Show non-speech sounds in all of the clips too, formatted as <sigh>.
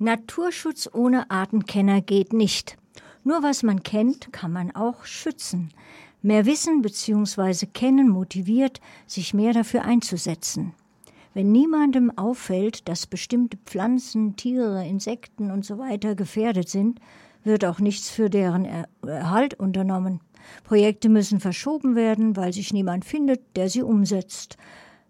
Naturschutz ohne Artenkenner geht nicht. Nur was man kennt, kann man auch schützen. Mehr Wissen bzw. Kennen motiviert, sich mehr dafür einzusetzen. Wenn niemandem auffällt, dass bestimmte Pflanzen, Tiere, Insekten usw. So gefährdet sind, wird auch nichts für deren Erhalt unternommen. Projekte müssen verschoben werden, weil sich niemand findet, der sie umsetzt.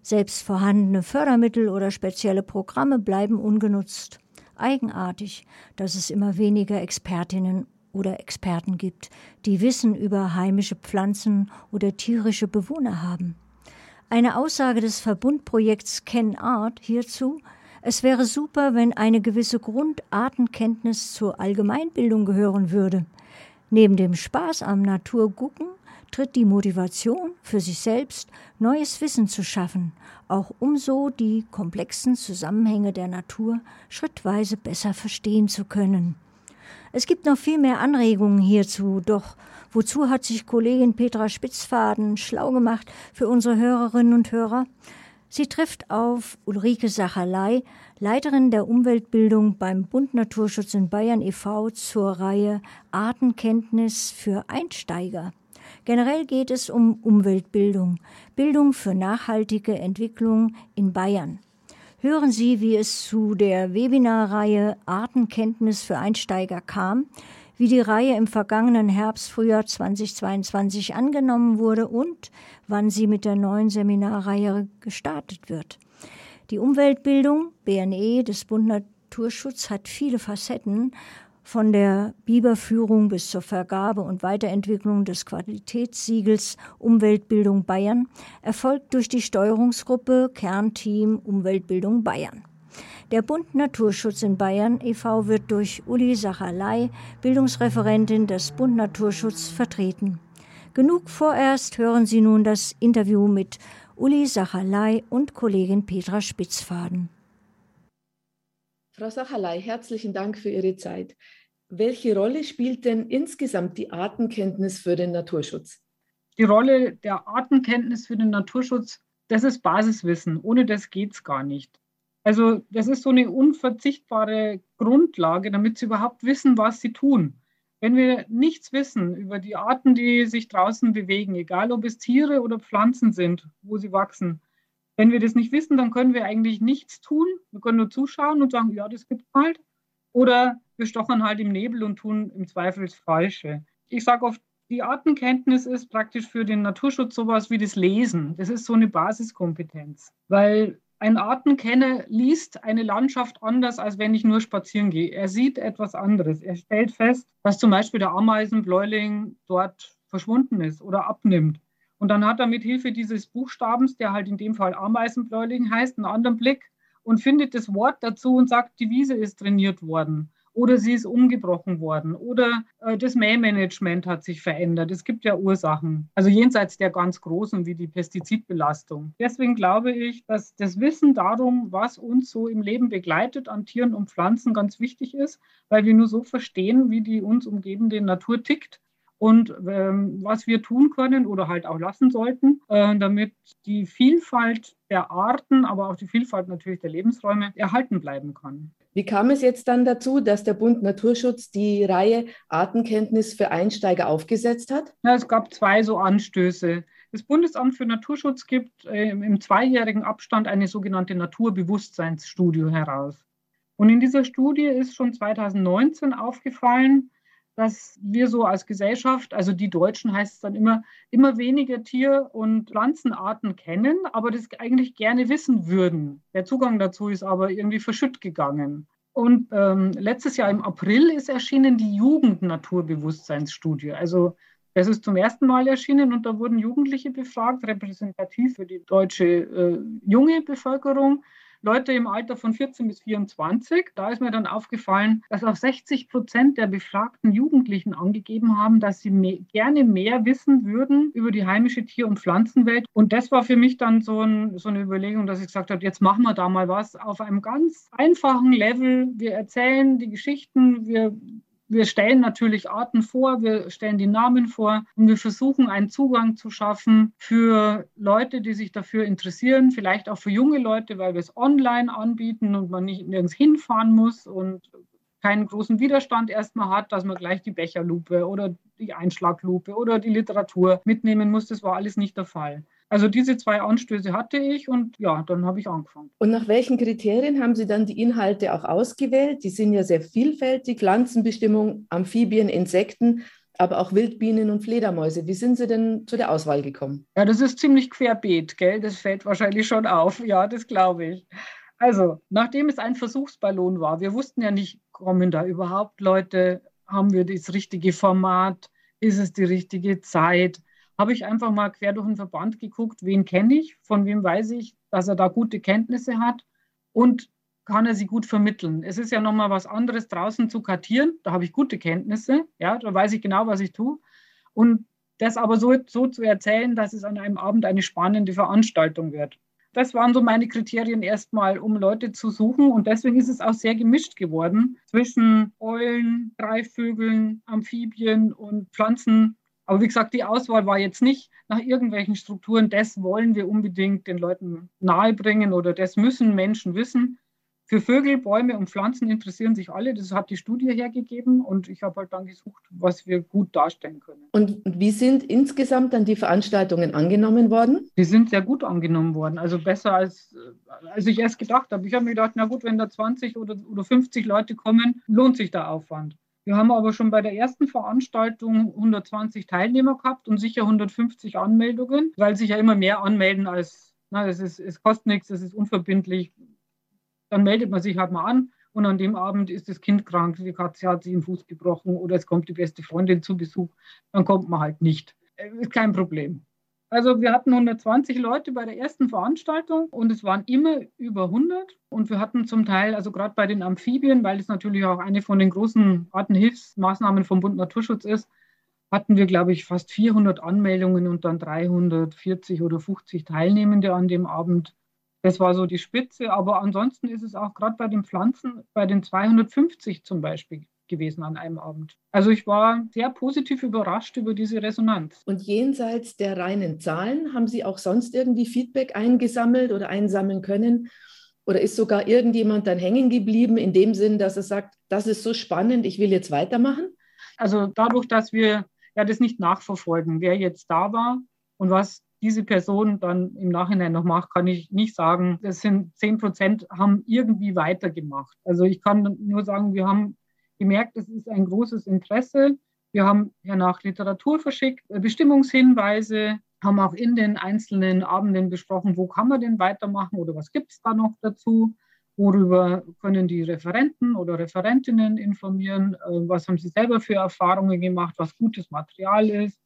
Selbst vorhandene Fördermittel oder spezielle Programme bleiben ungenutzt. Eigenartig, dass es immer weniger Expertinnen oder Experten gibt, die Wissen über heimische Pflanzen oder tierische Bewohner haben. Eine Aussage des Verbundprojekts Ken Art hierzu es wäre super, wenn eine gewisse Grundartenkenntnis zur Allgemeinbildung gehören würde. Neben dem Spaß am Naturgucken tritt die Motivation für sich selbst, neues Wissen zu schaffen, auch um so die komplexen Zusammenhänge der Natur schrittweise besser verstehen zu können. Es gibt noch viel mehr Anregungen hierzu, doch wozu hat sich Kollegin Petra Spitzfaden schlau gemacht für unsere Hörerinnen und Hörer? Sie trifft auf Ulrike Sacherlei, Leiterin der Umweltbildung beim Bund Naturschutz in Bayern e.V. zur Reihe Artenkenntnis für Einsteiger. Generell geht es um Umweltbildung, Bildung für nachhaltige Entwicklung in Bayern. Hören Sie, wie es zu der Webinarreihe Artenkenntnis für Einsteiger kam, wie die Reihe im vergangenen Herbst, Frühjahr 2022 angenommen wurde und wann sie mit der neuen Seminarreihe gestartet wird. Die Umweltbildung, BNE des Bund Naturschutz, hat viele Facetten von der Biberführung bis zur Vergabe und Weiterentwicklung des Qualitätssiegels Umweltbildung Bayern erfolgt durch die Steuerungsgruppe Kernteam Umweltbildung Bayern. Der Bund Naturschutz in Bayern e.V. wird durch Uli Sacherlei, Bildungsreferentin des Bund Naturschutz, vertreten. Genug vorerst hören Sie nun das Interview mit Uli Sacherlei und Kollegin Petra Spitzfaden. Frau Sacherlei, herzlichen Dank für Ihre Zeit. Welche Rolle spielt denn insgesamt die Artenkenntnis für den Naturschutz? Die Rolle der Artenkenntnis für den Naturschutz, das ist Basiswissen. Ohne das geht es gar nicht. Also das ist so eine unverzichtbare Grundlage, damit sie überhaupt wissen, was sie tun. Wenn wir nichts wissen über die Arten, die sich draußen bewegen, egal ob es Tiere oder Pflanzen sind, wo sie wachsen, wenn wir das nicht wissen, dann können wir eigentlich nichts tun. Wir können nur zuschauen und sagen, ja, das gibt es halt. Oder wir stochern halt im Nebel und tun im Zweifel das Falsche. Ich sage oft, die Artenkenntnis ist praktisch für den Naturschutz sowas wie das Lesen. Das ist so eine Basiskompetenz, weil ein Artenkenner liest eine Landschaft anders, als wenn ich nur spazieren gehe. Er sieht etwas anderes. Er stellt fest, dass zum Beispiel der Ameisenbläuling dort verschwunden ist oder abnimmt. Und dann hat er mit Hilfe dieses Buchstabens, der halt in dem Fall Ameisenbläuling heißt, einen anderen Blick und findet das Wort dazu und sagt, die Wiese ist trainiert worden oder sie ist umgebrochen worden oder äh, das Mähmanagement hat sich verändert. Es gibt ja Ursachen, also jenseits der ganz großen wie die Pestizidbelastung. Deswegen glaube ich, dass das Wissen darum, was uns so im Leben begleitet an Tieren und Pflanzen, ganz wichtig ist, weil wir nur so verstehen, wie die uns umgebende Natur tickt und ähm, was wir tun können oder halt auch lassen sollten, äh, damit die Vielfalt der Arten, aber auch die Vielfalt natürlich der Lebensräume erhalten bleiben kann. Wie kam es jetzt dann dazu, dass der Bund Naturschutz die Reihe Artenkenntnis für Einsteiger aufgesetzt hat? Ja, es gab zwei so Anstöße. Das Bundesamt für Naturschutz gibt äh, im zweijährigen Abstand eine sogenannte Naturbewusstseinsstudie heraus. Und in dieser Studie ist schon 2019 aufgefallen, dass wir so als Gesellschaft, also die Deutschen heißt es dann immer, immer weniger Tier- und Pflanzenarten kennen, aber das eigentlich gerne wissen würden. Der Zugang dazu ist aber irgendwie verschütt gegangen. Und ähm, letztes Jahr im April ist erschienen die Jugend-Naturbewusstseinsstudie. Also das ist zum ersten Mal erschienen und da wurden Jugendliche befragt, repräsentativ für die deutsche äh, junge Bevölkerung. Leute im Alter von 14 bis 24. Da ist mir dann aufgefallen, dass auch 60 Prozent der befragten Jugendlichen angegeben haben, dass sie mehr, gerne mehr wissen würden über die heimische Tier- und Pflanzenwelt. Und das war für mich dann so, ein, so eine Überlegung, dass ich gesagt habe, jetzt machen wir da mal was auf einem ganz einfachen Level. Wir erzählen die Geschichten, wir wir stellen natürlich Arten vor, wir stellen die Namen vor und wir versuchen einen Zugang zu schaffen für Leute, die sich dafür interessieren, vielleicht auch für junge Leute, weil wir es online anbieten und man nicht nirgends hinfahren muss und keinen großen Widerstand erstmal hat, dass man gleich die Becherlupe oder die Einschlaglupe oder die Literatur mitnehmen muss. Das war alles nicht der Fall. Also diese zwei Anstöße hatte ich und ja, dann habe ich angefangen. Und nach welchen Kriterien haben Sie dann die Inhalte auch ausgewählt? Die sind ja sehr vielfältig. Pflanzenbestimmung, Amphibien, Insekten, aber auch Wildbienen und Fledermäuse. Wie sind Sie denn zu der Auswahl gekommen? Ja, das ist ziemlich querbeet, gell? Das fällt wahrscheinlich schon auf. <laughs> Ja, das glaube ich. Also, nachdem es ein Versuchsballon war, wir wussten ja nicht, kommen da überhaupt Leute, haben wir das richtige Format, ist es die richtige Zeit, habe ich einfach mal quer durch den Verband geguckt, wen kenne ich, von wem weiß ich, dass er da gute Kenntnisse hat und kann er sie gut vermitteln. Es ist ja nochmal was anderes, draußen zu kartieren, da habe ich gute Kenntnisse, ja, da weiß ich genau, was ich tue. Und das aber so, so zu erzählen, dass es an einem Abend eine spannende Veranstaltung wird. Das waren so meine Kriterien erstmal, um Leute zu suchen. Und deswegen ist es auch sehr gemischt geworden zwischen Eulen, Greifvögeln, Amphibien und Pflanzen. Aber wie gesagt, die Auswahl war jetzt nicht nach irgendwelchen Strukturen, das wollen wir unbedingt den Leuten nahebringen oder das müssen Menschen wissen, für Vögel, Bäume und Pflanzen interessieren sich alle. Das hat die Studie hergegeben und ich habe halt dann gesucht, was wir gut darstellen können. Und wie sind insgesamt dann die Veranstaltungen angenommen worden? Die sind sehr gut angenommen worden. Also besser als, als ich erst gedacht habe. Ich habe mir gedacht, na gut, wenn da 20 oder, oder 50 Leute kommen, lohnt sich der Aufwand. Wir haben aber schon bei der ersten Veranstaltung 120 Teilnehmer gehabt und sicher 150 Anmeldungen, weil sich ja immer mehr anmelden als, na, es, ist, es kostet nichts, es ist unverbindlich dann meldet man sich halt mal an und an dem Abend ist das Kind krank, die Katze hat sich den Fuß gebrochen oder es kommt die beste Freundin zu Besuch, dann kommt man halt nicht. Äh, ist kein Problem. Also wir hatten 120 Leute bei der ersten Veranstaltung und es waren immer über 100 und wir hatten zum Teil, also gerade bei den Amphibien, weil es natürlich auch eine von den großen Artenhilfsmaßnahmen vom Bund Naturschutz ist, hatten wir, glaube ich, fast 400 Anmeldungen und dann 340 oder 50 Teilnehmende an dem Abend. Das war so die Spitze, aber ansonsten ist es auch gerade bei den Pflanzen bei den 250 zum Beispiel gewesen an einem Abend. Also ich war sehr positiv überrascht über diese Resonanz. Und jenseits der reinen Zahlen, haben Sie auch sonst irgendwie Feedback eingesammelt oder einsammeln können? Oder ist sogar irgendjemand dann hängen geblieben in dem Sinn, dass er sagt, das ist so spannend, ich will jetzt weitermachen? Also dadurch, dass wir ja das nicht nachverfolgen, wer jetzt da war und was diese Person dann im Nachhinein noch macht, kann ich nicht sagen. Das sind 10 Prozent haben irgendwie weitergemacht. Also ich kann nur sagen, wir haben gemerkt, es ist ein großes Interesse. Wir haben ja nach Literatur verschickt, äh, Bestimmungshinweise, haben auch in den einzelnen Abenden besprochen, wo kann man denn weitermachen oder was gibt es da noch dazu. Worüber können die Referenten oder Referentinnen informieren? Äh, was haben sie selber für Erfahrungen gemacht, was gutes Material ist?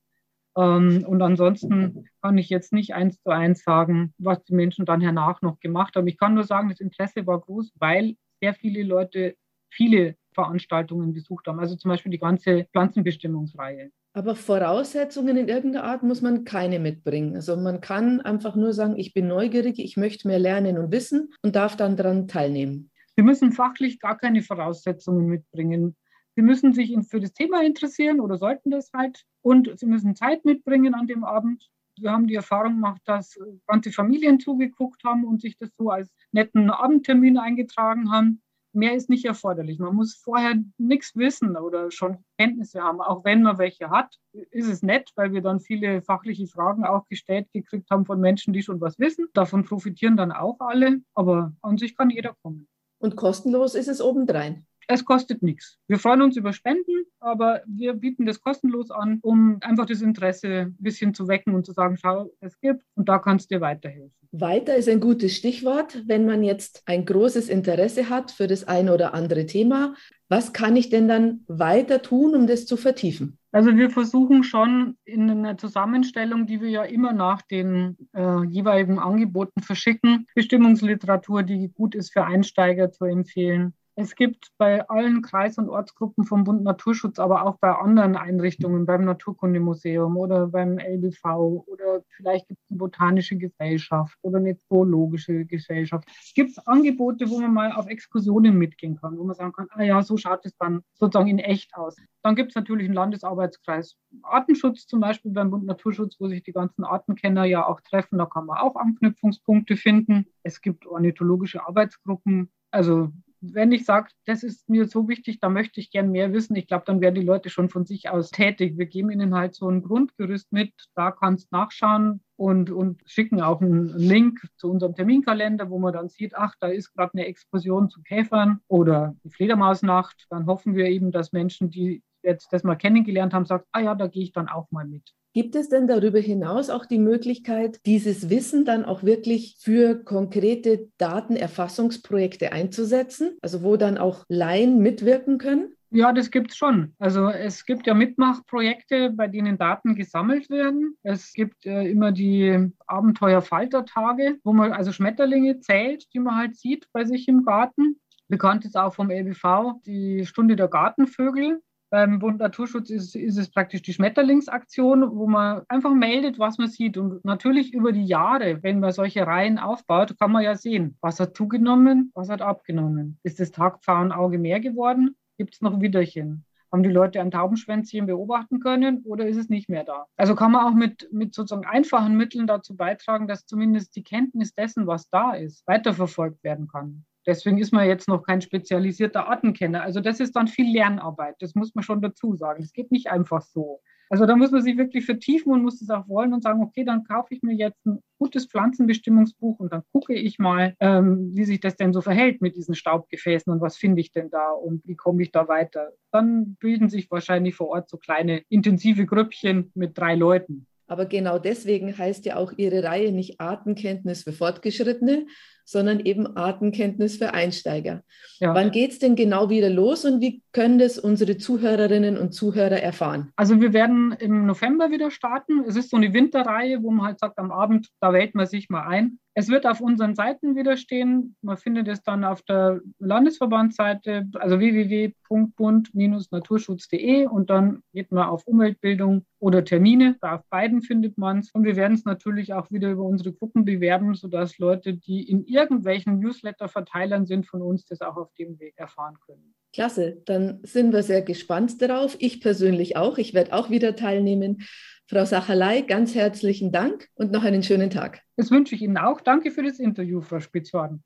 Ähm, und ansonsten kann ich jetzt nicht eins zu eins sagen, was die Menschen dann hernach noch gemacht haben. Ich kann nur sagen, das Interesse war groß, weil sehr viele Leute viele Veranstaltungen besucht haben. Also zum Beispiel die ganze Pflanzenbestimmungsreihe. Aber Voraussetzungen in irgendeiner Art muss man keine mitbringen. Also man kann einfach nur sagen, ich bin neugierig, ich möchte mehr lernen und wissen und darf dann daran teilnehmen. Sie müssen fachlich gar keine Voraussetzungen mitbringen. Sie müssen sich für das Thema interessieren oder sollten das halt. Und Sie müssen Zeit mitbringen an dem Abend. Wir haben die Erfahrung gemacht, dass ganze Familien zugeguckt haben und sich das so als netten Abendtermin eingetragen haben. Mehr ist nicht erforderlich. Man muss vorher nichts wissen oder schon Kenntnisse haben. Auch wenn man welche hat, ist es nett, weil wir dann viele fachliche Fragen auch gestellt gekriegt haben von Menschen, die schon was wissen. Davon profitieren dann auch alle. Aber an sich kann jeder kommen. Und kostenlos ist es obendrein. Es kostet nichts. Wir freuen uns über Spenden, aber wir bieten das kostenlos an, um einfach das Interesse ein bisschen zu wecken und zu sagen, schau, es gibt und da kannst du dir weiterhelfen. Weiter ist ein gutes Stichwort, wenn man jetzt ein großes Interesse hat für das eine oder andere Thema. Was kann ich denn dann weiter tun, um das zu vertiefen? Also wir versuchen schon in einer Zusammenstellung, die wir ja immer nach den äh, jeweiligen Angeboten verschicken, Bestimmungsliteratur, die gut ist für Einsteiger zu empfehlen Es gibt bei allen Kreis- und Ortsgruppen vom Bund Naturschutz, aber auch bei anderen Einrichtungen, beim Naturkundemuseum oder beim LBV oder vielleicht gibt es eine botanische Gesellschaft oder eine zoologische Gesellschaft. Es gibt Angebote, wo man mal auf Exkursionen mitgehen kann, wo man sagen kann, ah ja, so schaut es dann sozusagen in echt aus. Dann gibt es natürlich einen Landesarbeitskreis Artenschutz zum Beispiel beim Bund Naturschutz, wo sich die ganzen Artenkenner ja auch treffen. Da kann man auch Anknüpfungspunkte finden. Es gibt ornithologische Arbeitsgruppen. Also wenn ich sage, das ist mir so wichtig, da möchte ich gern mehr wissen, ich glaube, dann werden die Leute schon von sich aus tätig. Wir geben ihnen halt so ein Grundgerüst mit, da kannst nachschauen und, und schicken auch einen Link zu unserem Terminkalender, wo man dann sieht, ach, da ist gerade eine Explosion zu Käfern oder die Fledermausnacht. Dann hoffen wir eben, dass Menschen, die jetzt das mal kennengelernt haben, sagen, ah ja, da gehe ich dann auch mal mit. Gibt es denn darüber hinaus auch die Möglichkeit, dieses Wissen dann auch wirklich für konkrete Datenerfassungsprojekte einzusetzen? Also wo dann auch Laien mitwirken können? Ja, das gibt es schon. Also es gibt ja Mitmachprojekte, bei denen Daten gesammelt werden. Es gibt äh, immer die Abenteuerfaltertage, wo man also Schmetterlinge zählt, die man halt sieht bei sich im Garten. Bekannt ist auch vom LBV die Stunde der Gartenvögel. Beim Bund Naturschutz ist, ist es praktisch die Schmetterlingsaktion, wo man einfach meldet, was man sieht. Und natürlich über die Jahre, wenn man solche Reihen aufbaut, kann man ja sehen, was hat zugenommen, was hat abgenommen. Ist das Tagpfauenauge mehr geworden? Gibt es noch Widerchen? Haben die Leute ein Taubenschwänzchen beobachten können oder ist es nicht mehr da? Also kann man auch mit, mit sozusagen einfachen Mitteln dazu beitragen, dass zumindest die Kenntnis dessen, was da ist, weiterverfolgt werden kann. Deswegen ist man jetzt noch kein spezialisierter Artenkenner. Also das ist dann viel Lernarbeit. Das muss man schon dazu sagen. Es geht nicht einfach so. Also da muss man sich wirklich vertiefen und muss es auch wollen und sagen, okay, dann kaufe ich mir jetzt ein gutes Pflanzenbestimmungsbuch und dann gucke ich mal, ähm, wie sich das denn so verhält mit diesen Staubgefäßen und was finde ich denn da und wie komme ich da weiter. Dann bilden sich wahrscheinlich vor Ort so kleine intensive Grüppchen mit drei Leuten. Aber genau deswegen heißt ja auch Ihre Reihe nicht Artenkenntnis für Fortgeschrittene, sondern eben Artenkenntnis für Einsteiger. Ja. Wann geht es denn genau wieder los und wie können das unsere Zuhörerinnen und Zuhörer erfahren? Also wir werden im November wieder starten. Es ist so eine Winterreihe, wo man halt sagt, am Abend, da wählt man sich mal ein. Es wird auf unseren Seiten wieder stehen. Man findet es dann auf der Landesverbandsseite, also www.bund-naturschutz.de und dann geht man auf Umweltbildung oder Termine. Da auf beiden findet man es. Und wir werden es natürlich auch wieder über unsere Gruppen bewerben, sodass Leute, die in irgendwelchen Newsletter-Verteilern sind von uns, das auch auf dem Weg erfahren können. Klasse, dann sind wir sehr gespannt darauf. Ich persönlich auch. Ich werde auch wieder teilnehmen. Frau Sacherlei, ganz herzlichen Dank und noch einen schönen Tag. Das wünsche ich Ihnen auch. Danke für das Interview, Frau Spitzhorn.